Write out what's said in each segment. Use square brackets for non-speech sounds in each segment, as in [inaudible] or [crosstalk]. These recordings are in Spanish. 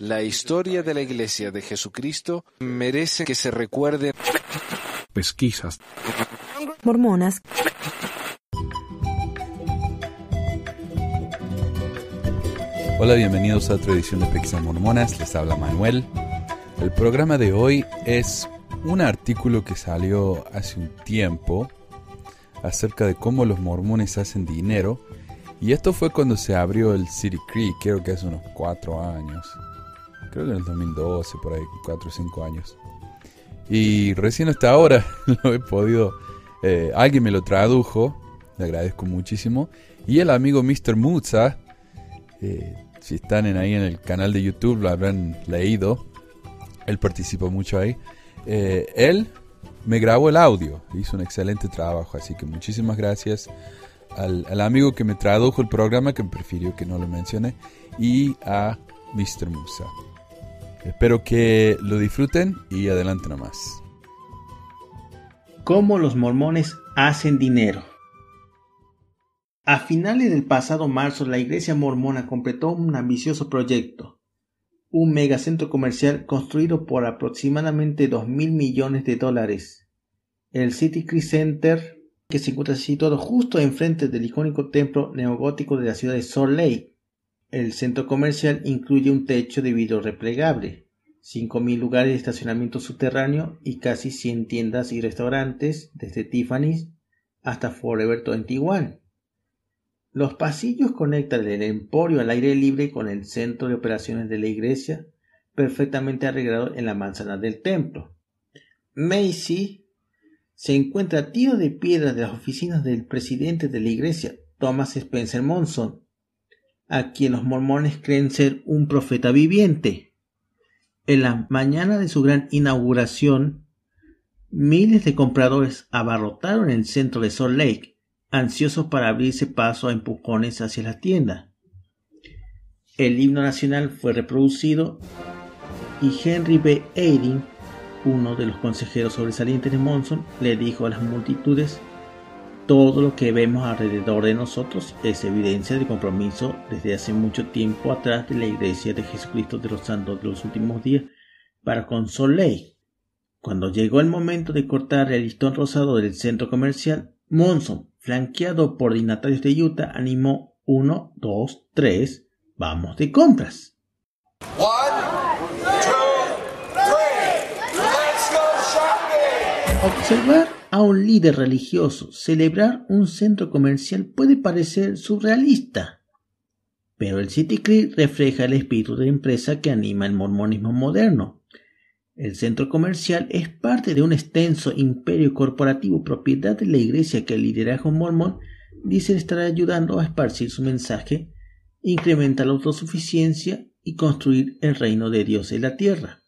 La historia de la Iglesia de Jesucristo merece que se recuerde. Pesquisas. Mormonas. Hola, bienvenidos a otra edición de Pesquisas Mormonas. Les habla Manuel. El programa de hoy es un artículo que salió hace un tiempo acerca de cómo los mormones hacen dinero. Y esto fue cuando se abrió el City Creek, creo que hace unos 4 años. Creo que en el 2012, por ahí, 4 o 5 años. Y recién hasta ahora [laughs] lo he podido... Eh, alguien me lo tradujo, le agradezco muchísimo. Y el amigo Mr. Mutza, eh, si están en ahí en el canal de YouTube lo habrán leído. Él participó mucho ahí. Eh, él me grabó el audio, hizo un excelente trabajo, así que muchísimas gracias al, al, amigo que me tradujo el programa, que prefirió que no lo mencione, y a Mr. Musa. Espero que lo disfruten y adelante nomás. ¿Cómo los mormones hacen dinero? A finales del pasado marzo, la iglesia mormona completó un ambicioso proyecto, un megacentro comercial construido por aproximadamente 2 mil millones de dólares. El City Creek Center, que se encuentra situado justo enfrente del icónico templo neogótico de la ciudad de Salt Lake. El centro comercial incluye un techo de vidrio replegable, 5.000 lugares de estacionamiento subterráneo y casi 100 tiendas y restaurantes, desde Tiffany's hasta Forever 21. Los pasillos conectan el emporio al aire libre con el centro de operaciones de la iglesia, perfectamente arreglado en la manzana del templo. Macy se encuentra tiro de piedra de las oficinas del presidente de la iglesia, Thomas Spencer Monson, a quien los mormones creen ser un profeta viviente. En la mañana de su gran inauguración, miles de compradores abarrotaron el centro de Salt Lake, ansiosos para abrirse paso a empujones hacia la tienda. El himno nacional fue reproducido y Henry B. Eyring, uno de los consejeros sobresalientes de Monson, le dijo a las multitudes todo lo que vemos alrededor de nosotros es evidencia de compromiso desde hace mucho tiempo atrás de la Iglesia de Jesucristo de los Santos de los últimos días para con Soleil. Cuando llegó el momento de cortar el listón rosado del centro comercial, Monson, flanqueado por dignatarios de Utah, animó uno, dos, tres, vamos de compras. Observar a un líder religioso celebrar un centro comercial puede parecer surrealista, pero el City Creek refleja el espíritu de empresa que anima el mormonismo moderno. El centro comercial es parte de un extenso imperio corporativo propiedad de la iglesia que el liderazgo mormón dice estar ayudando a esparcir su mensaje, incrementar la autosuficiencia y construir el reino de Dios en la tierra.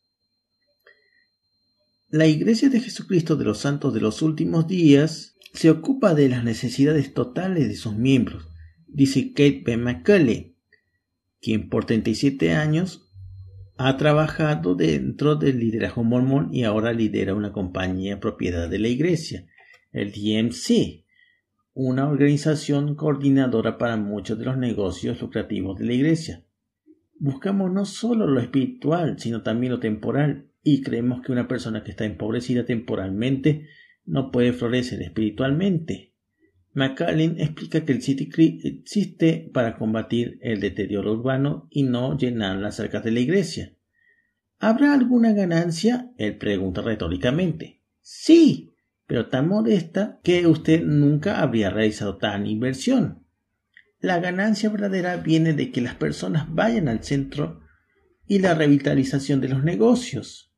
La Iglesia de Jesucristo de los Santos de los Últimos Días se ocupa de las necesidades totales de sus miembros, dice Kate B. McCulley, quien por 37 años ha trabajado dentro del liderazgo mormón y ahora lidera una compañía propiedad de la Iglesia, el DMC, una organización coordinadora para muchos de los negocios lucrativos de la Iglesia. Buscamos no solo lo espiritual, sino también lo temporal y creemos que una persona que está empobrecida temporalmente no puede florecer espiritualmente. McCallin explica que el City Creek existe para combatir el deterioro urbano y no llenar las arcas de la iglesia. ¿Habrá alguna ganancia? Él pregunta retóricamente. Sí, pero tan modesta que usted nunca habría realizado tan inversión. La ganancia verdadera viene de que las personas vayan al centro y la revitalización de los negocios.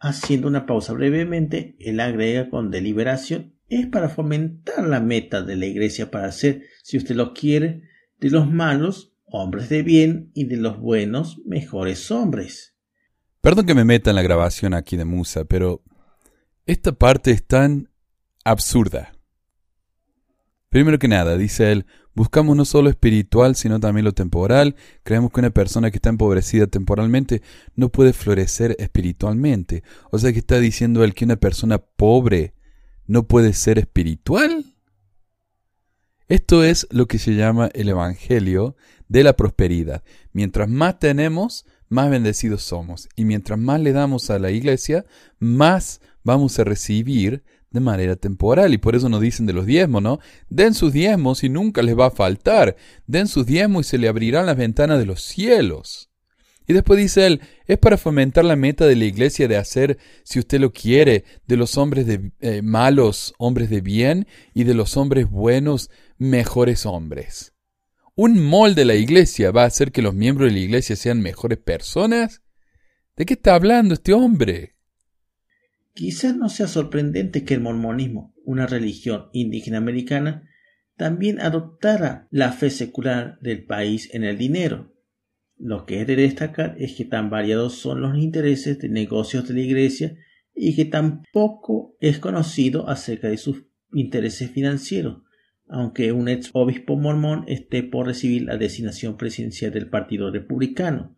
Haciendo una pausa brevemente, él agrega con deliberación, es para fomentar la meta de la Iglesia para hacer, si usted lo quiere, de los malos hombres de bien y de los buenos mejores hombres. Perdón que me meta en la grabación aquí de Musa, pero esta parte es tan absurda. Primero que nada, dice él, buscamos no solo espiritual, sino también lo temporal. Creemos que una persona que está empobrecida temporalmente no puede florecer espiritualmente. O sea que está diciendo él que una persona pobre no puede ser espiritual. Esto es lo que se llama el Evangelio de la prosperidad. Mientras más tenemos, más bendecidos somos. Y mientras más le damos a la iglesia, más vamos a recibir de manera temporal. Y por eso nos dicen de los diezmos, ¿no? Den sus diezmos y nunca les va a faltar. Den sus diezmos y se le abrirán las ventanas de los cielos. Y después dice él, es para fomentar la meta de la iglesia de hacer, si usted lo quiere, de los hombres de, eh, malos hombres de bien y de los hombres buenos mejores hombres. ¿Un molde de la iglesia va a hacer que los miembros de la iglesia sean mejores personas? ¿De qué está hablando este hombre? Quizás no sea sorprendente que el mormonismo, una religión indígena americana, también adoptara la fe secular del país en el dinero, lo que es de destacar es que tan variados son los intereses de negocios de la Iglesia y que tampoco es conocido acerca de sus intereses financieros, aunque un ex obispo mormón esté por recibir la designación presidencial del Partido Republicano.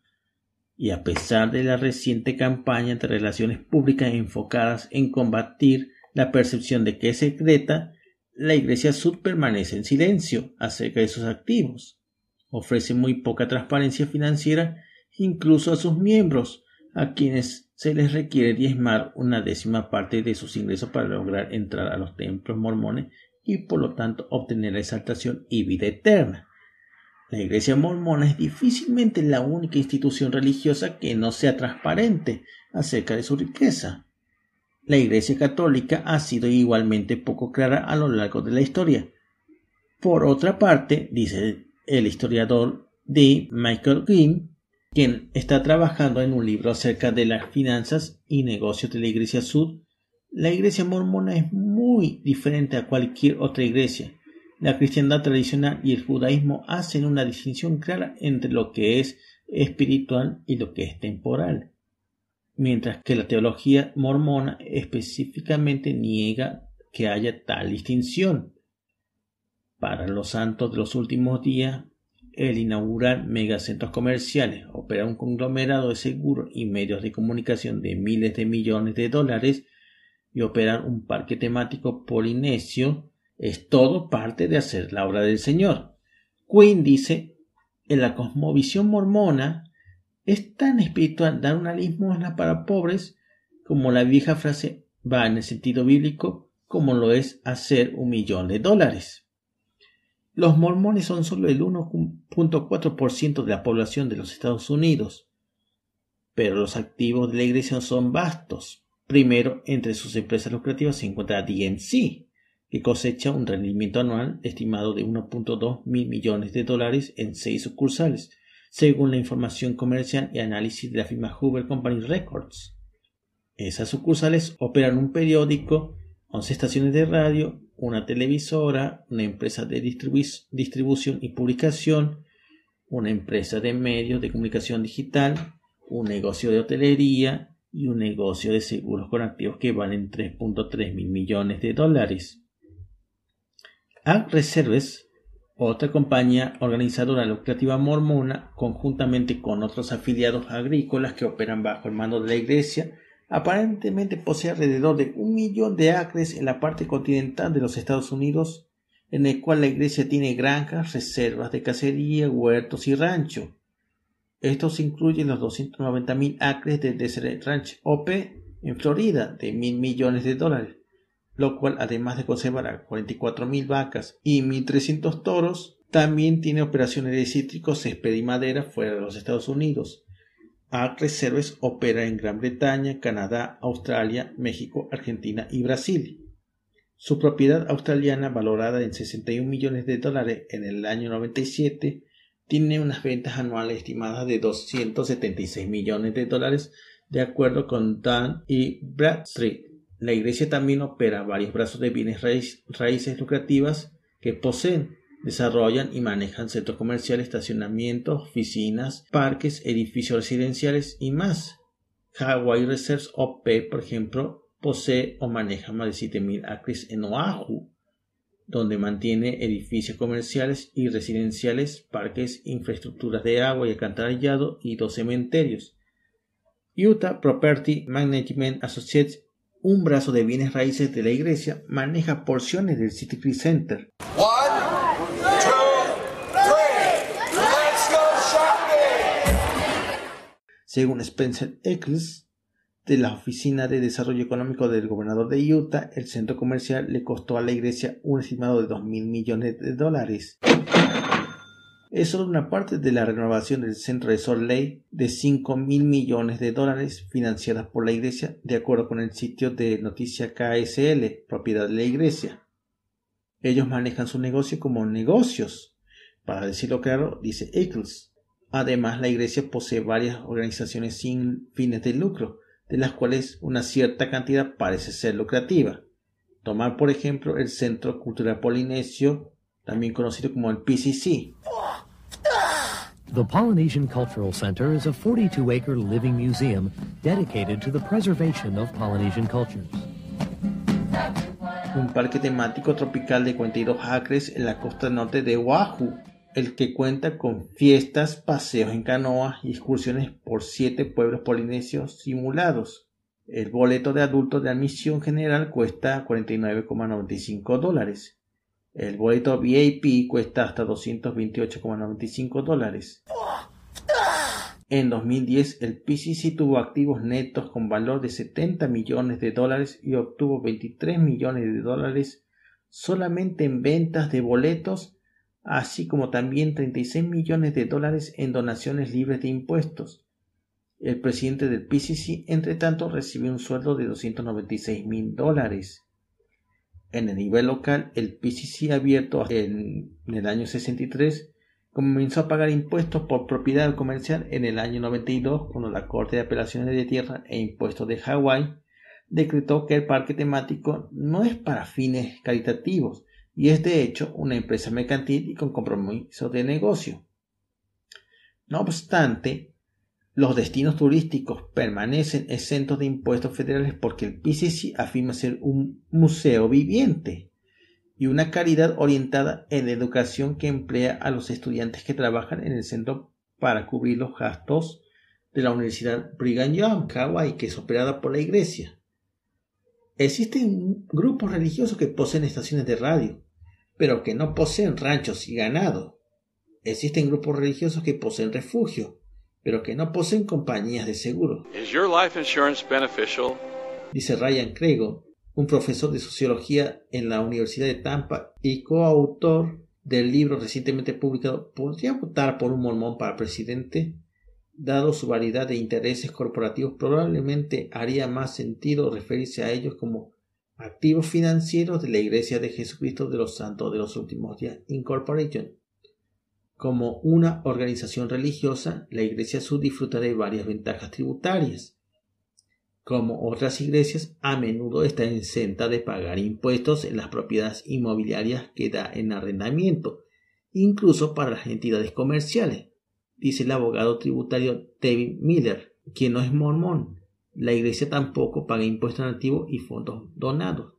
Y a pesar de la reciente campaña de relaciones públicas enfocadas en combatir la percepción de que es secreta, la Iglesia Sud permanece en silencio acerca de sus activos ofrece muy poca transparencia financiera incluso a sus miembros, a quienes se les requiere diezmar una décima parte de sus ingresos para lograr entrar a los templos mormones y por lo tanto obtener la exaltación y vida eterna. La Iglesia mormona es difícilmente la única institución religiosa que no sea transparente acerca de su riqueza. La Iglesia católica ha sido igualmente poco clara a lo largo de la historia. Por otra parte, dice el historiador D. Michael Green, quien está trabajando en un libro acerca de las finanzas y negocios de la Iglesia Sud, la Iglesia mormona es muy diferente a cualquier otra iglesia. La cristiandad tradicional y el judaísmo hacen una distinción clara entre lo que es espiritual y lo que es temporal, mientras que la teología mormona específicamente niega que haya tal distinción. Para los santos de los últimos días, el inaugurar megacentros comerciales, operar un conglomerado de seguros y medios de comunicación de miles de millones de dólares y operar un parque temático polinesio es todo parte de hacer la obra del Señor. Quinn dice, en la cosmovisión mormona es tan espiritual dar una limosna para pobres como la vieja frase va en el sentido bíblico como lo es hacer un millón de dólares. Los mormones son solo el 1.4% de la población de los Estados Unidos, pero los activos de la iglesia son vastos. Primero, entre sus empresas lucrativas se encuentra DNC, que cosecha un rendimiento anual estimado de 1.2 mil millones de dólares en seis sucursales, según la información comercial y análisis de la firma Hoover Company Records. Esas sucursales operan un periódico, 11 estaciones de radio, una televisora, una empresa de distribución y publicación, una empresa de medios de comunicación digital, un negocio de hotelería y un negocio de seguros con activos que valen 3.3 mil millones de dólares. Ag Reserves, otra compañía organizadora lucrativa mormona, conjuntamente con otros afiliados agrícolas que operan bajo el mando de la Iglesia, aparentemente posee alrededor de un millón de acres en la parte continental de los Estados Unidos, en el cual la iglesia tiene granjas, reservas de cacería, huertos y rancho. Estos incluyen los 290.000 acres de Desert Ranch OP en Florida de mil millones de dólares, lo cual además de conservar a 44.000 vacas y 1.300 toros, también tiene operaciones de cítricos, césped y madera fuera de los Estados Unidos. Acre Service opera en Gran Bretaña, Canadá, Australia, México, Argentina y Brasil. Su propiedad australiana, valorada en 61 millones de dólares en el año 97, tiene unas ventas anuales estimadas de 276 millones de dólares, de acuerdo con Dan y Bradstreet. La iglesia también opera varios brazos de bienes raíces lucrativas que poseen Desarrollan y manejan centros comerciales, estacionamientos, oficinas, parques, edificios residenciales y más. Hawaii Reserves OP, por ejemplo, posee o maneja más de 7.000 acres en Oahu, donde mantiene edificios comerciales y residenciales, parques, infraestructuras de agua y alcantarillado y dos cementerios. Utah Property Management Associates, un brazo de bienes raíces de la iglesia, maneja porciones del City Free Center. One, two, Según Spencer Eccles, de la Oficina de Desarrollo Económico del Gobernador de Utah, el centro comercial le costó a la iglesia un estimado de 2 mil millones de dólares. Es solo una parte de la renovación del centro de Salt de 5 mil millones de dólares financiadas por la iglesia, de acuerdo con el sitio de noticia KSL, propiedad de la iglesia. Ellos manejan su negocio como negocios. Para decirlo claro, dice Eccles. Además, la iglesia posee varias organizaciones sin fines de lucro, de las cuales una cierta cantidad parece ser lucrativa. Tomar, por ejemplo, el Centro Cultural Polinesio, también conocido como el PCC. The Polynesian Cultural Center is a 42 acre living museum dedicated to the preservation of Polynesian cultures. Un parque temático tropical de 42 acres en la costa norte de Oahu, el que cuenta con fiestas, paseos en canoa y excursiones por siete pueblos polinesios simulados. El boleto de adultos de admisión general cuesta 49,95 dólares el boleto VIP cuesta hasta 228,95 dólares. En 2010, el PCC tuvo activos netos con valor de 70 millones de dólares y obtuvo 23 millones de dólares solamente en ventas de boletos, así como también 36 millones de dólares en donaciones libres de impuestos. El presidente del PCC, entre tanto, recibió un sueldo de 296 mil dólares. En el nivel local, el PCC abierto en, el año 63 comenzó a pagar impuestos por propiedad comercial en el año 92 cuando la Corte de Apelaciones de Tierra e Impuestos de Hawái decretó que el parque temático no es para fines caritativos y es de hecho una empresa mercantil y con compromiso de negocio. No obstante, los destinos turísticos permanecen exentos de impuestos federales porque el PCC afirma ser un museo viviente y una caridad orientada en la educación que emplea a los estudiantes que trabajan en el centro para cubrir los gastos de la Universidad Brigham Young, Hawaii, que es operada por la iglesia. Existen grupos religiosos que poseen estaciones de radio, pero que no poseen ranchos y ganado. Existen grupos religiosos que poseen refugio, pero que no poseen compañías de seguro. Dice Ryan Crego, un profesor de sociología en la Universidad de Tampa y coautor del libro recientemente publicado ¿Podría votar por un mormón para presidente? Dado su variedad de intereses corporativos, probablemente haría más sentido referirse a ellos como activos financieros de la Iglesia de Jesucristo de los Santos de los Últimos Días Incorporation como una organización religiosa, la Iglesia Sur disfruta de varias ventajas tributarias. Como otras iglesias, a menudo está exenta de pagar impuestos en las propiedades inmobiliarias que da en arrendamiento, incluso para las entidades comerciales, dice el abogado tributario David Miller, quien no es mormón. La iglesia tampoco paga impuestos nativos y fondos donados.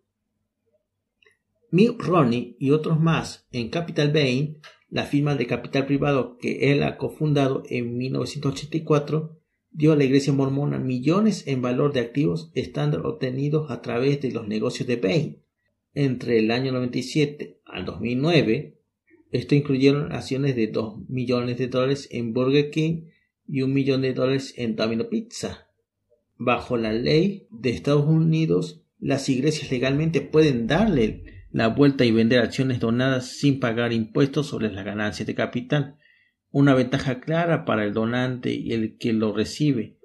Mick Ronnie y otros más en Capital Bain la firma de capital privado que él ha cofundado en 1984 dio a la iglesia mormona millones en valor de activos estándar obtenidos a través de los negocios de Bain. Entre el año 97 al 2009, esto incluyeron acciones de 2 millones de dólares en Burger King y un millón de dólares en Domino Pizza. Bajo la ley de Estados Unidos, las iglesias legalmente pueden darle la vuelta y vender acciones donadas sin pagar impuestos sobre las ganancias de capital, una ventaja clara para el donante y el que lo recibe.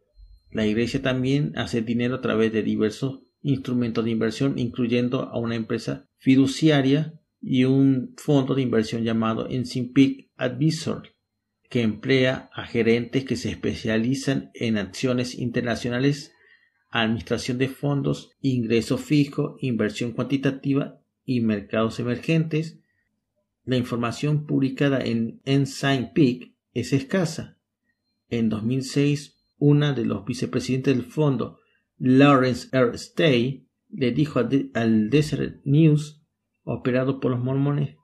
La Iglesia también hace dinero a través de diversos instrumentos de inversión, incluyendo a una empresa fiduciaria y un fondo de inversión llamado Ensimpic Advisor, que emplea a gerentes que se especializan en acciones internacionales, administración de fondos, ingreso fijo, inversión cuantitativa y mercados emergentes, la información publicada en Ensign Peak es escasa. En 2006, una de los vicepresidentes del fondo, Lawrence R. Stay, le dijo al Desert News, operado por los mormones,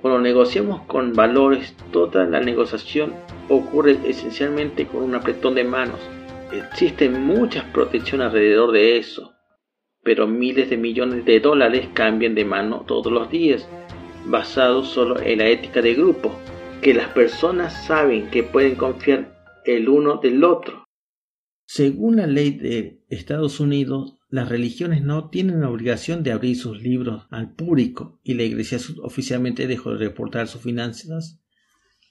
cuando negociamos con valores, toda la negociación ocurre esencialmente con un apretón de manos. Existe mucha protección alrededor de eso pero miles de millones de dólares cambian de mano todos los días, basados solo en la ética de grupo, que las personas saben que pueden confiar el uno del otro. Según la ley de Estados Unidos, las religiones no tienen la obligación de abrir sus libros al público y la Iglesia oficialmente dejó de reportar sus finanzas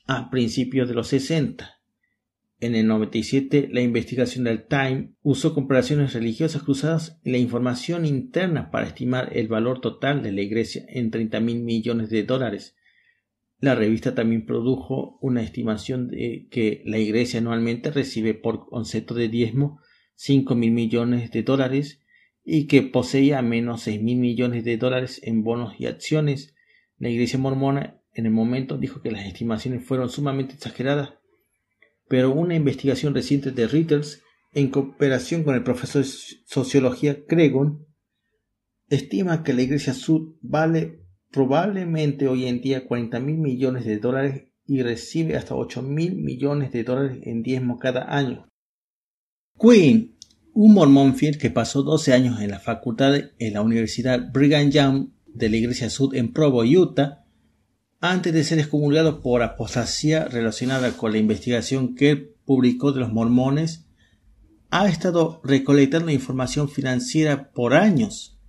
a principios de los 60. En el 97, la investigación del Time usó comparaciones religiosas cruzadas y la información interna para estimar el valor total de la Iglesia en 30 mil millones de dólares. La revista también produjo una estimación de que la Iglesia anualmente recibe por concepto de diezmo 5 mil millones de dólares y que poseía menos 6 mil millones de dólares en bonos y acciones. La Iglesia mormona en el momento dijo que las estimaciones fueron sumamente exageradas pero una investigación reciente de Reuters, en cooperación con el profesor de sociología Cregon, estima que la Iglesia Sud vale probablemente hoy en día 40 mil millones de dólares y recibe hasta 8 mil millones de dólares en diezmo cada año. Quinn, un mormón fiel que pasó 12 años en la facultad en la Universidad Brigham Young de la Iglesia Sud en Provo, Utah, antes de ser excomulgado por apostasía relacionada con la investigación que él publicó de los mormones, ha estado recolectando información financiera por años.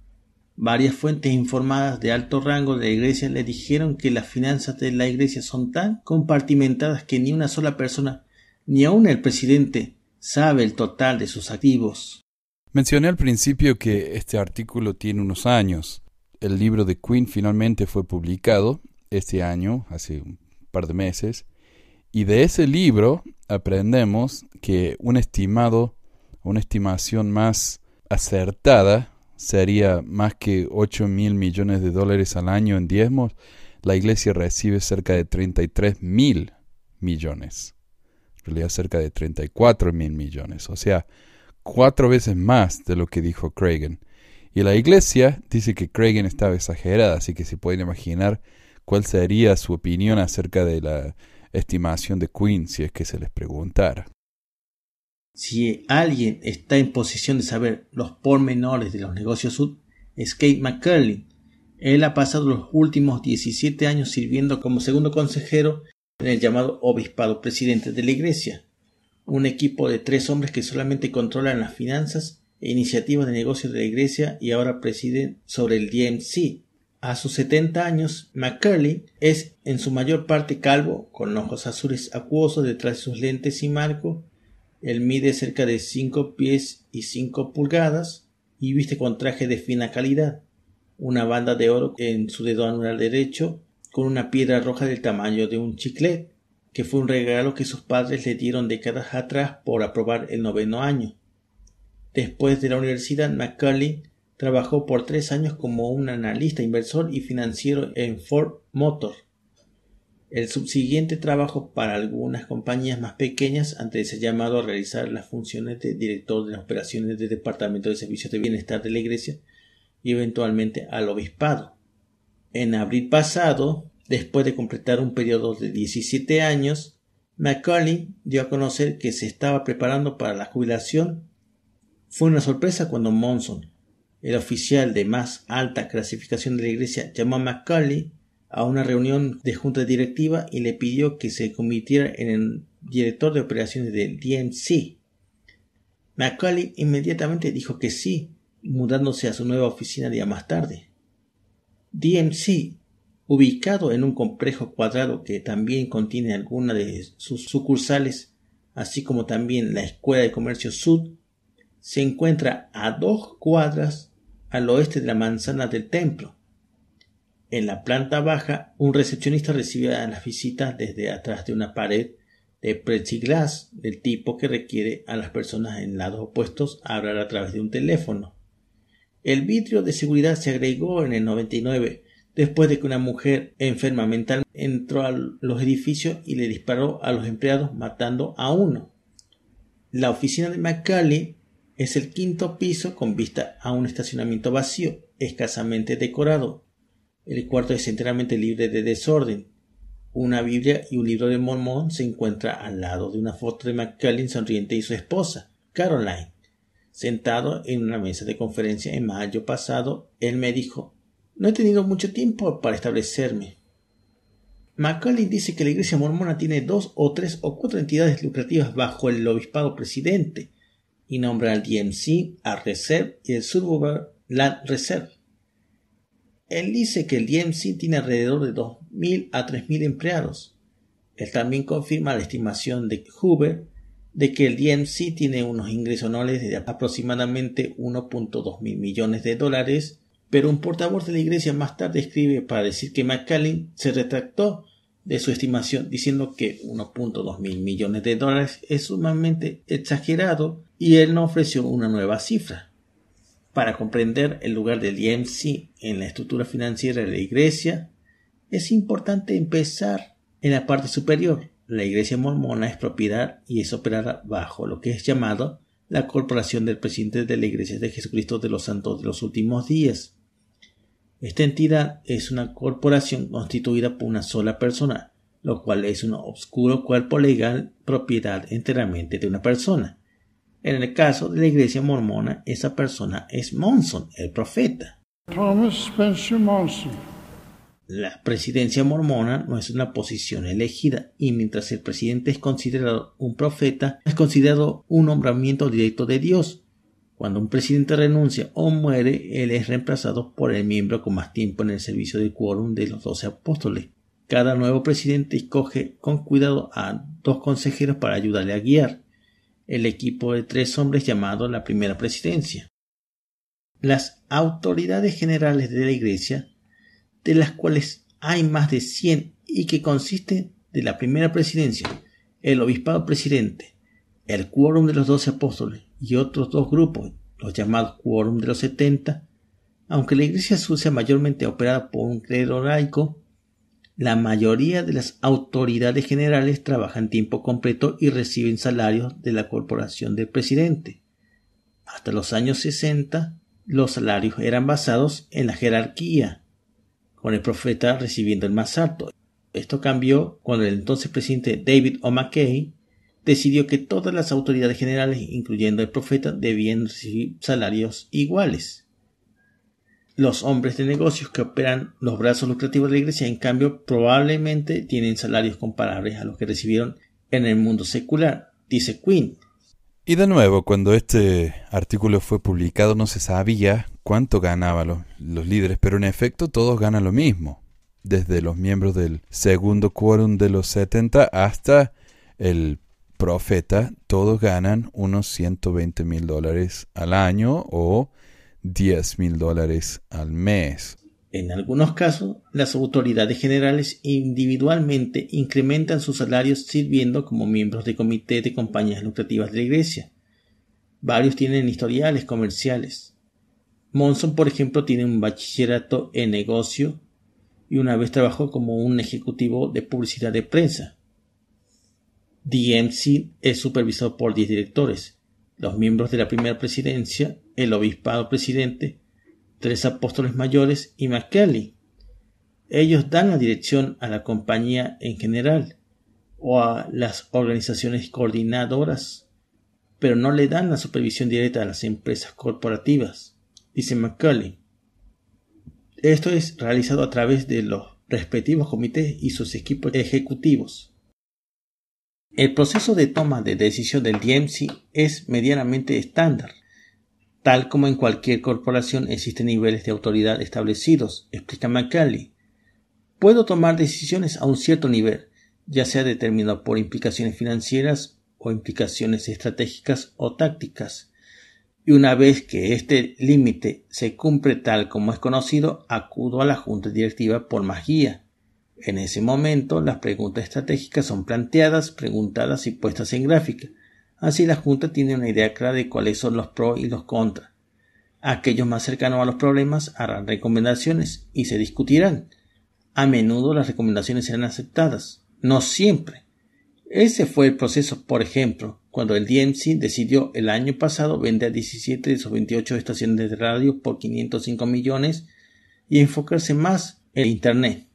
Varias fuentes informadas de alto rango de la iglesia le dijeron que las finanzas de la iglesia son tan compartimentadas que ni una sola persona, ni aun el presidente, sabe el total de sus activos. Mencioné al principio que este artículo tiene unos años. El libro de Quinn finalmente fue publicado este año, hace un par de meses, y de ese libro aprendemos que un estimado, una estimación más acertada sería más que 8 mil millones de dólares al año en diezmos. La iglesia recibe cerca de 33 mil millones. En realidad cerca de 34 mil millones. O sea, cuatro veces más de lo que dijo Cragen. Y la iglesia dice que Cragen estaba exagerada, así que se pueden imaginar cuál sería su opinión acerca de la estimación de Quinn si es que se les preguntara. Si alguien está en posición de saber los pormenores de los negocios sud, es Kate McCurley. Él ha pasado los últimos 17 años sirviendo como segundo consejero en el llamado obispado presidente de la iglesia, un equipo de tres hombres que solamente controlan las finanzas e iniciativas de negocios de la iglesia y ahora presiden sobre el DMC, a sus 70 años, McCurley es en su mayor parte calvo, con ojos azules acuosos detrás de sus lentes y marco. Él mide cerca de 5 pies y 5 pulgadas y viste con traje de fina calidad, una banda de oro en su dedo anular derecho, con una piedra roja del tamaño de un chiclet, que fue un regalo que sus padres le dieron décadas atrás por aprobar el noveno año. Después de la universidad, McCurley Trabajó por tres años como un analista inversor y financiero en Ford Motor. El subsiguiente trabajo para algunas compañías más pequeñas antes de ser llamado a realizar las funciones de director de las operaciones del Departamento de Servicios de Bienestar de la Iglesia y eventualmente al obispado. En abril pasado, después de completar un periodo de 17 años, Macaulay dio a conocer que se estaba preparando para la jubilación. Fue una sorpresa cuando Monson, el oficial de más alta clasificación de la iglesia llamó a Macaulay a una reunión de junta directiva y le pidió que se convirtiera en el director de operaciones del DMC. Macaulay inmediatamente dijo que sí, mudándose a su nueva oficina día más tarde. DMC, ubicado en un complejo cuadrado que también contiene algunas de sus sucursales, así como también la Escuela de Comercio Sud, se encuentra a dos cuadras al oeste de la manzana del templo. En la planta baja, un recepcionista recibe a las visitas desde atrás de una pared de plexiglas del tipo que requiere a las personas en lados opuestos hablar a través de un teléfono. El vidrio de seguridad se agregó en el 99 después de que una mujer enferma mental entró a los edificios y le disparó a los empleados matando a uno. La oficina de McCarley es el quinto piso con vista a un estacionamiento vacío, escasamente decorado. El cuarto es enteramente libre de desorden. Una Biblia y un libro de Mormón se encuentra al lado de una foto de McCallin sonriente y su esposa, Caroline. Sentado en una mesa de conferencia en mayo pasado, él me dijo No he tenido mucho tiempo para establecerme. McCallin dice que la iglesia mormona tiene dos o tres o cuatro entidades lucrativas bajo el obispado presidente y nombra al DMC, al Reserve y el Suburban Land Reserve. Él dice que el DMC tiene alrededor de 2.000 a 3.000 empleados. Él también confirma la estimación de Hoover de que el DMC tiene unos ingresos anuales de aproximadamente 1.2 mil millones de dólares, pero un portavoz de la iglesia más tarde escribe para decir que McCallin se retractó de su estimación diciendo que 1.2 mil millones de dólares es sumamente exagerado y él no ofreció una nueva cifra. Para comprender el lugar del DMC en la estructura financiera de la iglesia, es importante empezar en la parte superior, la Iglesia mormona es propiedad y es operada bajo lo que es llamado la corporación del presidente de la Iglesia de Jesucristo de los Santos de los Últimos Días. Esta entidad es una corporación constituida por una sola persona, lo cual es un oscuro cuerpo legal propiedad enteramente de una persona. En el caso de la Iglesia mormona, esa persona es Monson, el profeta. Thomas Spencer Monson. La presidencia mormona no es una posición elegida y mientras el presidente es considerado un profeta, es considerado un nombramiento directo de Dios. Cuando un presidente renuncia o muere, él es reemplazado por el miembro con más tiempo en el servicio de quórum de los doce apóstoles. Cada nuevo presidente escoge con cuidado a dos consejeros para ayudarle a guiar el equipo de tres hombres llamado la primera presidencia. Las autoridades generales de la Iglesia de las cuales hay más de 100 y que consisten de la primera presidencia, el obispado presidente, el quórum de los doce apóstoles y otros dos grupos, los llamados quórum de los setenta, aunque la iglesia sea mayormente operada por un credo laico, la mayoría de las autoridades generales trabajan tiempo completo y reciben salarios de la corporación del presidente. Hasta los años 60, los salarios eran basados en la jerarquía con el profeta recibiendo el más alto. Esto cambió cuando el entonces presidente David O. McKay decidió que todas las autoridades generales, incluyendo el profeta, debían recibir salarios iguales. Los hombres de negocios que operan los brazos lucrativos de la iglesia, en cambio, probablemente tienen salarios comparables a los que recibieron en el mundo secular, dice Quinn. Y de nuevo, cuando este artículo fue publicado no se sabía cuánto ganaban los, los, líderes, pero en efecto todos ganan lo mismo, desde los miembros del segundo quórum de los 70 hasta el profeta, todos ganan unos 120 mil dólares al año o 10 mil dólares al mes. En algunos casos, las autoridades generales individualmente incrementan sus salarios sirviendo como miembros de comité de compañías lucrativas de la iglesia. Varios tienen historiales comerciales. Monson, por ejemplo, tiene un bachillerato en negocio y una vez trabajó como un ejecutivo de publicidad de prensa. DMC es supervisado por 10 directores, los miembros de la primera presidencia, el obispado presidente, tres apóstoles mayores y McKelly. Ellos dan la dirección a la compañía en general o a las organizaciones coordinadoras, pero no le dan la supervisión directa a las empresas corporativas, dice McCulley. Esto es realizado a través de los respectivos comités y sus equipos ejecutivos. El proceso de toma de decisión del DMC es medianamente estándar. Tal como en cualquier corporación existen niveles de autoridad establecidos, explica McCallie. Puedo tomar decisiones a un cierto nivel, ya sea determinado por implicaciones financieras o implicaciones estratégicas o tácticas. Y una vez que este límite se cumple tal como es conocido, acudo a la junta directiva por más guía. En ese momento, las preguntas estratégicas son planteadas, preguntadas y puestas en gráfica. Así la Junta tiene una idea clara de cuáles son los pros y los contras. Aquellos más cercanos a los problemas harán recomendaciones y se discutirán. A menudo las recomendaciones serán aceptadas, no siempre. Ese fue el proceso, por ejemplo, cuando el DMC decidió el año pasado vender 17 de sus 28 estaciones de radio por 505 millones y enfocarse más en Internet.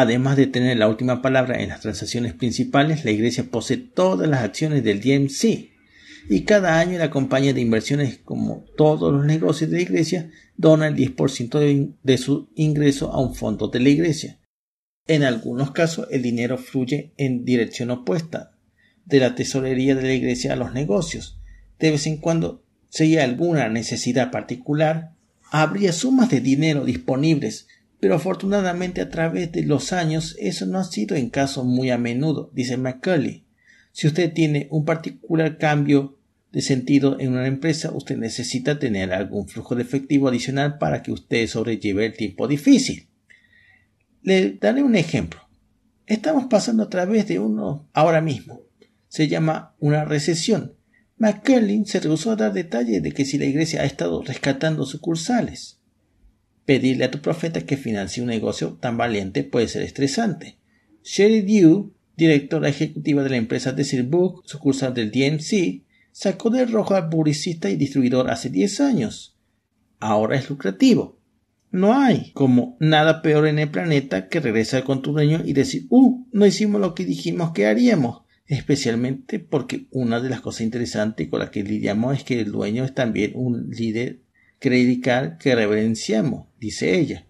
Además de tener la última palabra en las transacciones principales, la Iglesia posee todas las acciones del DMC. Y cada año la compañía de inversiones, como todos los negocios de la Iglesia, dona el 10% de, de su ingreso a un fondo de la Iglesia. En algunos casos, el dinero fluye en dirección opuesta, de la tesorería de la Iglesia a los negocios. de vez en cuando, si hay alguna necesidad particular, habría sumas de dinero disponibles, pero afortunadamente a través de los años eso no ha sido en caso muy a menudo, dice Macaulay. Si usted tiene un particular cambio de sentido en una empresa, usted necesita tener algún flujo de efectivo adicional para que usted sobrelleve el tiempo difícil. Le daré un ejemplo. Estamos pasando a través de uno ahora mismo. Se llama una recesión. McCullin se rehusó a dar detalles de que si la iglesia ha estado rescatando sucursales. Pedirle a tu profeta que financie un negocio tan valiente puede ser estresante. Sherry Dew, directora ejecutiva de la empresa Desert Book, sucursal del DMC, sacó del rojo al publicista y distribuidor hace 10 años. Ahora es lucrativo. No hay como nada peor en el planeta que regresar con tu dueño y decir, uh, no hicimos lo que dijimos que haríamos. Especialmente porque una de las cosas interesantes con las que lidiamos es que el dueño es también un líder credical que reverenciamos, dice ella.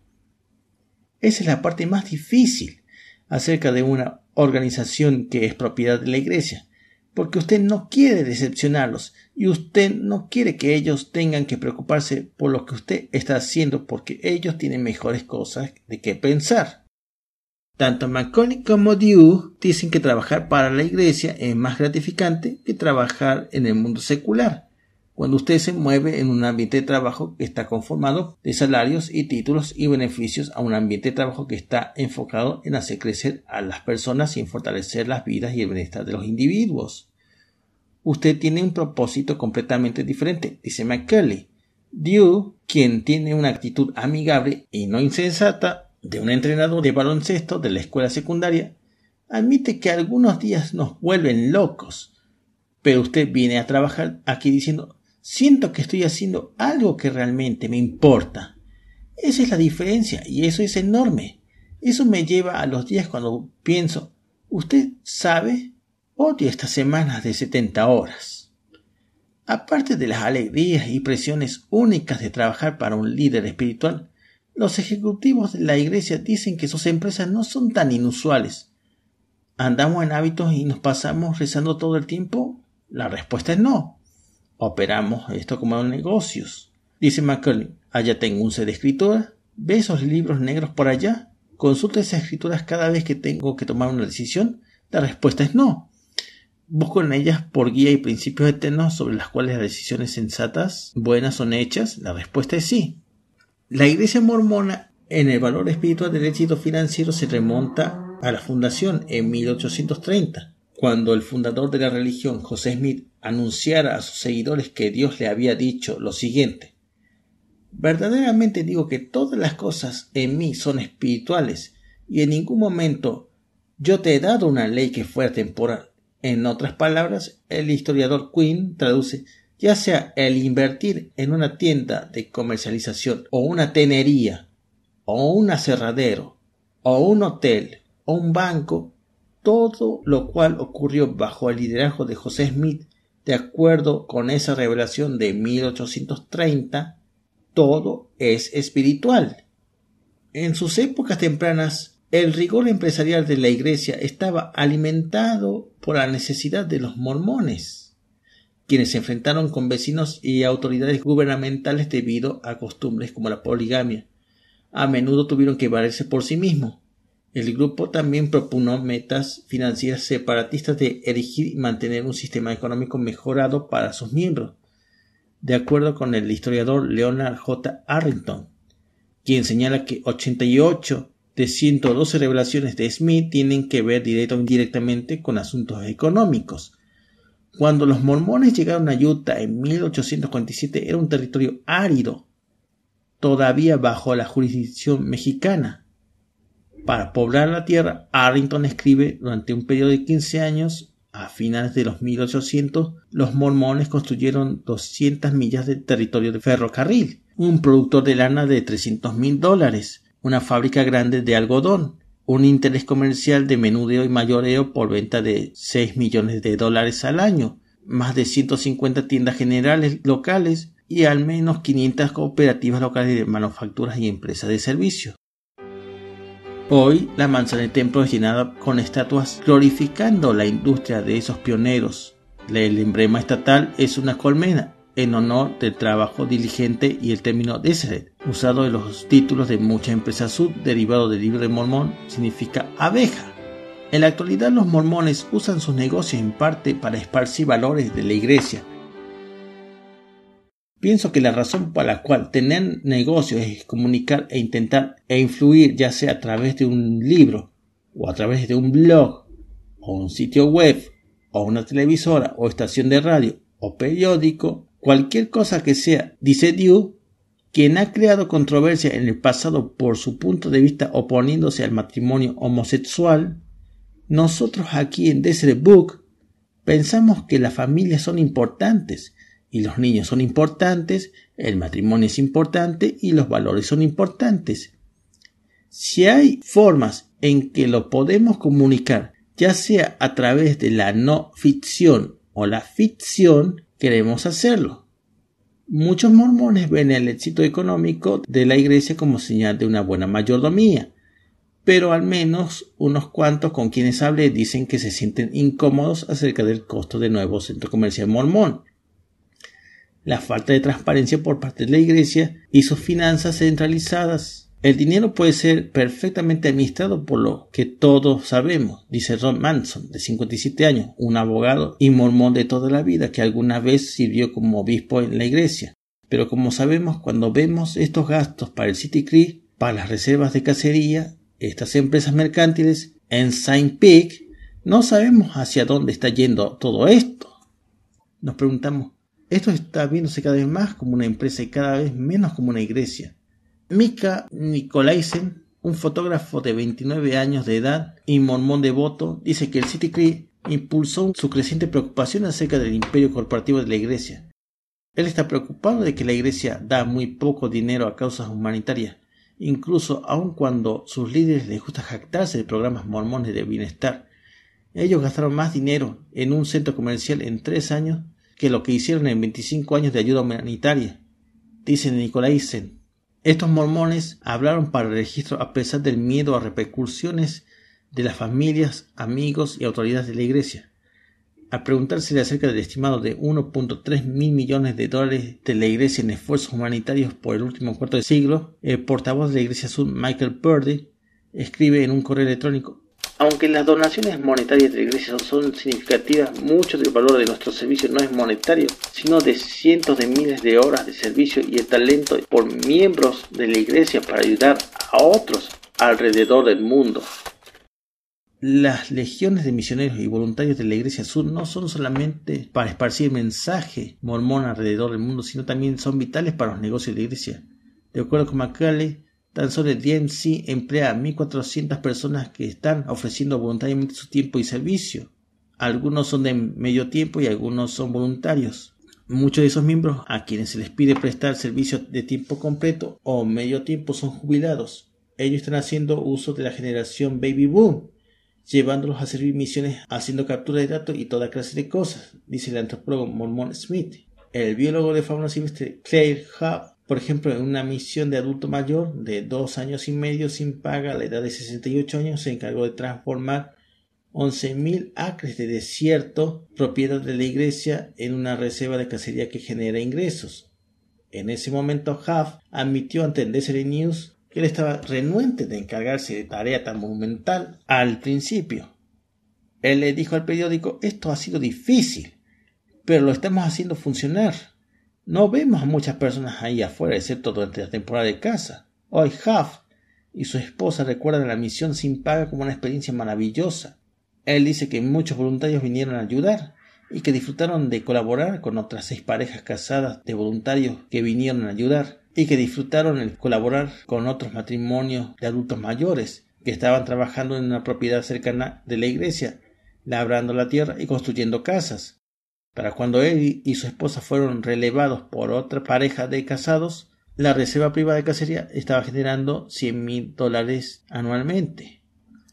Esa es la parte más difícil acerca de una organización que es propiedad de la iglesia porque usted no quiere decepcionarlos y usted no quiere que ellos tengan que preocuparse por lo que usted está haciendo porque ellos tienen mejores cosas de qué pensar. Tanto Macaulay como Dew dicen que trabajar para la iglesia es más gratificante que trabajar en el mundo secular, cuando usted se mueve en un ambiente de trabajo que está conformado de salarios y títulos y beneficios a un ambiente de trabajo que está enfocado en hacer crecer a las personas y en fortalecer las vidas y el bienestar de los individuos usted tiene un propósito completamente diferente, dice McCurley. Dew, quien tiene una actitud amigable y no insensata de un entrenador de baloncesto de la escuela secundaria, admite que algunos días nos vuelven locos. Pero usted viene a trabajar aquí diciendo siento que estoy haciendo algo que realmente me importa. Esa es la diferencia y eso es enorme. Eso me lleva a los días cuando pienso, ¿usted sabe? Odio estas semanas de 70 horas. Aparte de las alegrías y presiones únicas de trabajar para un líder espiritual, los ejecutivos de la iglesia dicen que sus empresas no son tan inusuales. ¿Andamos en hábitos y nos pasamos rezando todo el tiempo? La respuesta es no. Operamos esto como negocios. Dice McCullin, allá tengo un set de escritura. ¿Ve esos libros negros por allá? ¿Consulta esas escrituras cada vez que tengo que tomar una decisión? La respuesta es no. Busco en ellas por guía y principios eternos sobre las cuales las decisiones sensatas, buenas son hechas. La respuesta es sí. La iglesia mormona en el valor espiritual del éxito financiero se remonta a la fundación en 1830, cuando el fundador de la religión, José Smith, anunciara a sus seguidores que Dios le había dicho lo siguiente. Verdaderamente digo que todas las cosas en mí son espirituales y en ningún momento yo te he dado una ley que fuera temporal en otras palabras, el historiador Quinn traduce ya sea el invertir en una tienda de comercialización o una tenería o un aserradero o un hotel o un banco, todo lo cual ocurrió bajo el liderazgo de José Smith de acuerdo con esa revelación de 1830, todo es espiritual. En sus épocas tempranas, el rigor empresarial de la Iglesia estaba alimentado por la necesidad de los mormones, quienes se enfrentaron con vecinos y autoridades gubernamentales debido a costumbres como la poligamia. A menudo tuvieron que valerse por sí mismos. El grupo también propuso metas financieras separatistas de erigir y mantener un sistema económico mejorado para sus miembros, de acuerdo con el historiador Leonard J. Arrington, quien señala que 88 de 112 revelaciones de Smith tienen que ver directo o indirectamente con asuntos económicos. Cuando los mormones llegaron a Utah en 1847 era un territorio árido, todavía bajo la jurisdicción mexicana. Para poblar la tierra, Arrington escribe durante un periodo de 15 años, a finales de los 1800, los mormones construyeron 200 millas de territorio de ferrocarril, un productor de lana de 300 mil dólares, una fábrica grande de algodón, un interés comercial de menudeo y mayoreo por venta de 6 millones de dólares al año, más de 150 tiendas generales locales y al menos 500 cooperativas locales de manufacturas y empresas de servicios. Hoy la manzana del templo es llenada con estatuas glorificando la industria de esos pioneros. El emblema estatal es una colmena en honor del trabajo diligente y el término Deseret, usado en los títulos de muchas empresas sud, derivado del libro de Mormón, significa abeja. En la actualidad los mormones usan sus negocios en parte para esparcir valores de la iglesia. Pienso que la razón por la cual tener negocios es comunicar e intentar e influir ya sea a través de un libro o a través de un blog o un sitio web o una televisora o estación de radio o periódico Cualquier cosa que sea, dice Diu, quien ha creado controversia en el pasado por su punto de vista oponiéndose al matrimonio homosexual, nosotros aquí en Desert Book pensamos que las familias son importantes y los niños son importantes, el matrimonio es importante y los valores son importantes. Si hay formas en que lo podemos comunicar, ya sea a través de la no ficción o la ficción, queremos hacerlo. Muchos mormones ven el éxito económico de la iglesia como señal de una buena mayordomía, pero al menos unos cuantos con quienes hablé dicen que se sienten incómodos acerca del costo del nuevo centro comercial mormón. La falta de transparencia por parte de la iglesia y sus finanzas centralizadas el dinero puede ser perfectamente administrado por lo que todos sabemos, dice Ron Manson, de 57 años, un abogado y mormón de toda la vida que alguna vez sirvió como obispo en la iglesia. Pero como sabemos, cuando vemos estos gastos para el City Creek, para las reservas de cacería, estas empresas mercantiles, en Saint Peak, no sabemos hacia dónde está yendo todo esto. Nos preguntamos, esto está viéndose cada vez más como una empresa y cada vez menos como una iglesia. Mika Nikolaisen, un fotógrafo de 29 años de edad y mormón devoto, dice que el City Creek impulsó su creciente preocupación acerca del imperio corporativo de la Iglesia. Él está preocupado de que la Iglesia da muy poco dinero a causas humanitarias, incluso aun cuando sus líderes les gusta jactarse de programas mormones de bienestar. Ellos gastaron más dinero en un centro comercial en tres años que lo que hicieron en 25 años de ayuda humanitaria. Dice Nicolaisen, estos mormones hablaron para el registro a pesar del miedo a repercusiones de las familias, amigos y autoridades de la Iglesia. Al preguntársele acerca del estimado de 1.3 mil millones de dólares de la Iglesia en esfuerzos humanitarios por el último cuarto de siglo, el portavoz de la Iglesia Sur, Michael Purdy, escribe en un correo electrónico aunque las donaciones monetarias de la Iglesia son significativas, mucho del valor de nuestro servicio no es monetario, sino de cientos de miles de horas de servicio y el talento por miembros de la Iglesia para ayudar a otros alrededor del mundo. Las legiones de misioneros y voluntarios de la Iglesia Sur no son solamente para esparcir mensaje mormón alrededor del mundo, sino también son vitales para los negocios de la Iglesia. De acuerdo con Macaulay, Tan solo DMC emplea a 1.400 personas que están ofreciendo voluntariamente su tiempo y servicio. Algunos son de medio tiempo y algunos son voluntarios. Muchos de esos miembros a quienes se les pide prestar servicio de tiempo completo o medio tiempo son jubilados. Ellos están haciendo uso de la generación Baby Boom, llevándolos a servir misiones haciendo captura de datos y toda clase de cosas, dice el antropólogo Mormon Smith. El biólogo de fauna silvestre Claire Hub por ejemplo, en una misión de adulto mayor de dos años y medio sin paga a la edad de 68 años se encargó de transformar 11.000 acres de desierto, propiedad de la iglesia, en una reserva de cacería que genera ingresos. En ese momento, Huff admitió ante el Desert News que él estaba renuente de encargarse de tarea tan monumental al principio. Él le dijo al periódico esto ha sido difícil, pero lo estamos haciendo funcionar. No vemos a muchas personas ahí afuera, excepto durante la temporada de caza. Hoy Huff y su esposa recuerdan la misión sin paga como una experiencia maravillosa. Él dice que muchos voluntarios vinieron a ayudar y que disfrutaron de colaborar con otras seis parejas casadas de voluntarios que vinieron a ayudar y que disfrutaron el colaborar con otros matrimonios de adultos mayores que estaban trabajando en una propiedad cercana de la iglesia, labrando la tierra y construyendo casas. Para cuando él y su esposa fueron relevados por otra pareja de casados, la reserva privada de cacería estaba generando cien mil dólares anualmente.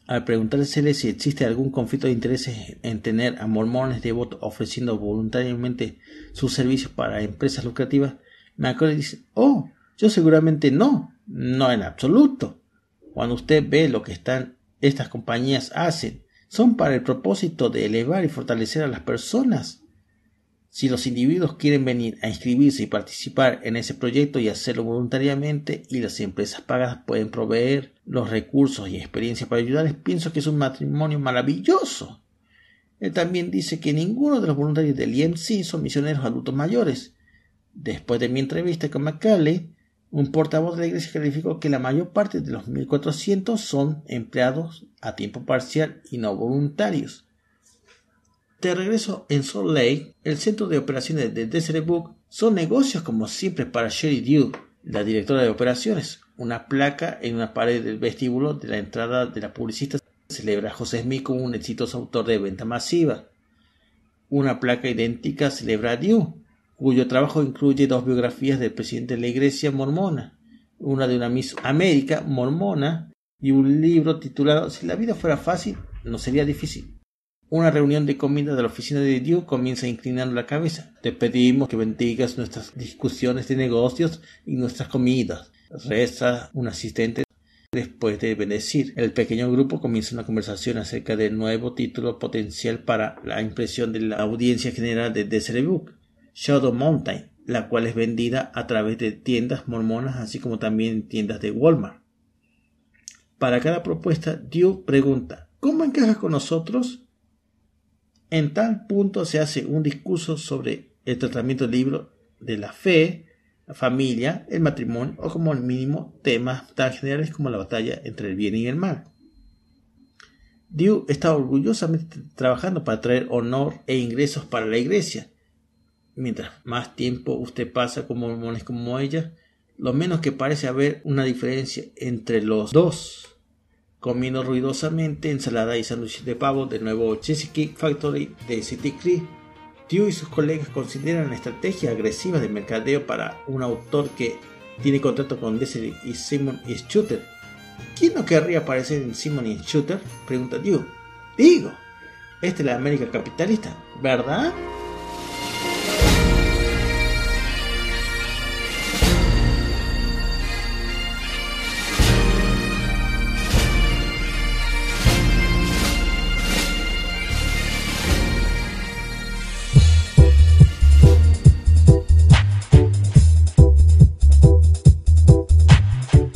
Al preguntársele si existe algún conflicto de intereses en tener a mormones devotos ofreciendo voluntariamente sus servicios para empresas lucrativas, Macaulay dice, oh, yo seguramente no, no en absoluto. Cuando usted ve lo que están estas compañías hacen, son para el propósito de elevar y fortalecer a las personas Si los individuos quieren venir a inscribirse y participar en ese proyecto y hacerlo voluntariamente y las empresas pagadas pueden proveer los recursos y experiencia para ayudarles, pienso que es un matrimonio maravilloso. Él también dice que ninguno de los voluntarios del IMC son misioneros adultos mayores. Después de mi entrevista con McCarley, un portavoz de la iglesia clarificó que la mayor parte de los 1.400 son empleados a tiempo parcial y no voluntarios. De regreso en Salt Lake, el centro de operaciones de Desert Book son negocios como siempre para Sherry Dew, la directora de operaciones. Una placa en una pared del vestíbulo de la entrada de la publicista celebra a José Smith como un exitoso autor de venta masiva. Una placa idéntica celebra a Dew, cuyo trabajo incluye dos biografías del presidente de la Iglesia mormona, una de una Miss América mormona y un libro titulado Si la vida fuera fácil, no sería difícil. Una reunión de comida de la oficina de Dios comienza inclinando la cabeza. Te pedimos que bendigas nuestras discusiones de negocios y nuestras comidas. Reza un asistente después de bendecir. El pequeño grupo comienza una conversación acerca del nuevo título potencial para la impresión de la audiencia general de Desert Book, Shadow Mountain, la cual es vendida a través de tiendas mormonas así como también tiendas de Walmart. Para cada propuesta, Dios pregunta ¿Cómo encajas con nosotros? En tal punto se hace un discurso sobre el tratamiento del libro de la fe, la familia, el matrimonio o como mínimo temas tan generales como la batalla entre el bien y el mal. Dios está orgullosamente trabajando para traer honor e ingresos para la iglesia. Mientras más tiempo usted pasa con mormones como ella, lo menos que parece haber una diferencia entre los dos comiendo ruidosamente ensalada y sándwiches de pavo del nuevo Cheesecake Factory de City Creek. Tew y sus colegas consideran la estrategia agresiva de mercadeo para un autor que tiene contrato con Desiree y Simon y Shooter. ¿Quién no querría aparecer en Simon y Shooter? Pregunta Tew. Digo, esta es la América capitalista, ¿verdad?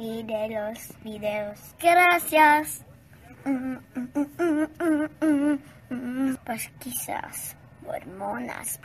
y de los videos. Gracias. Pues quizás hormonas.